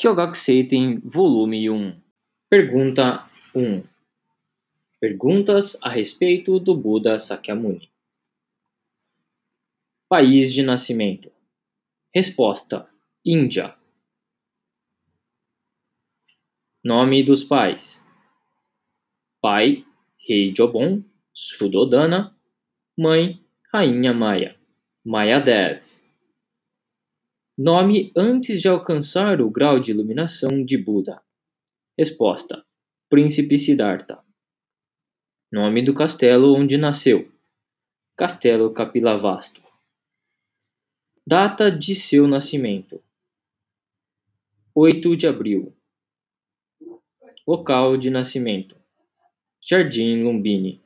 Kyogakuseiten, volume 1 Pergunta 1 Perguntas a respeito do Buda Sakyamuni. País de nascimento. Resposta Índia. Nome dos pais. Pai Rei Jobon, Sudodana. Mãe Rainha Maya Mayadev Nome antes de alcançar o grau de iluminação de Buda. Resposta: Príncipe Siddhartha. Nome do castelo onde nasceu. Castelo Kapilavastu. Data de seu nascimento: 8 de abril. Local de nascimento: Jardim Lumbini.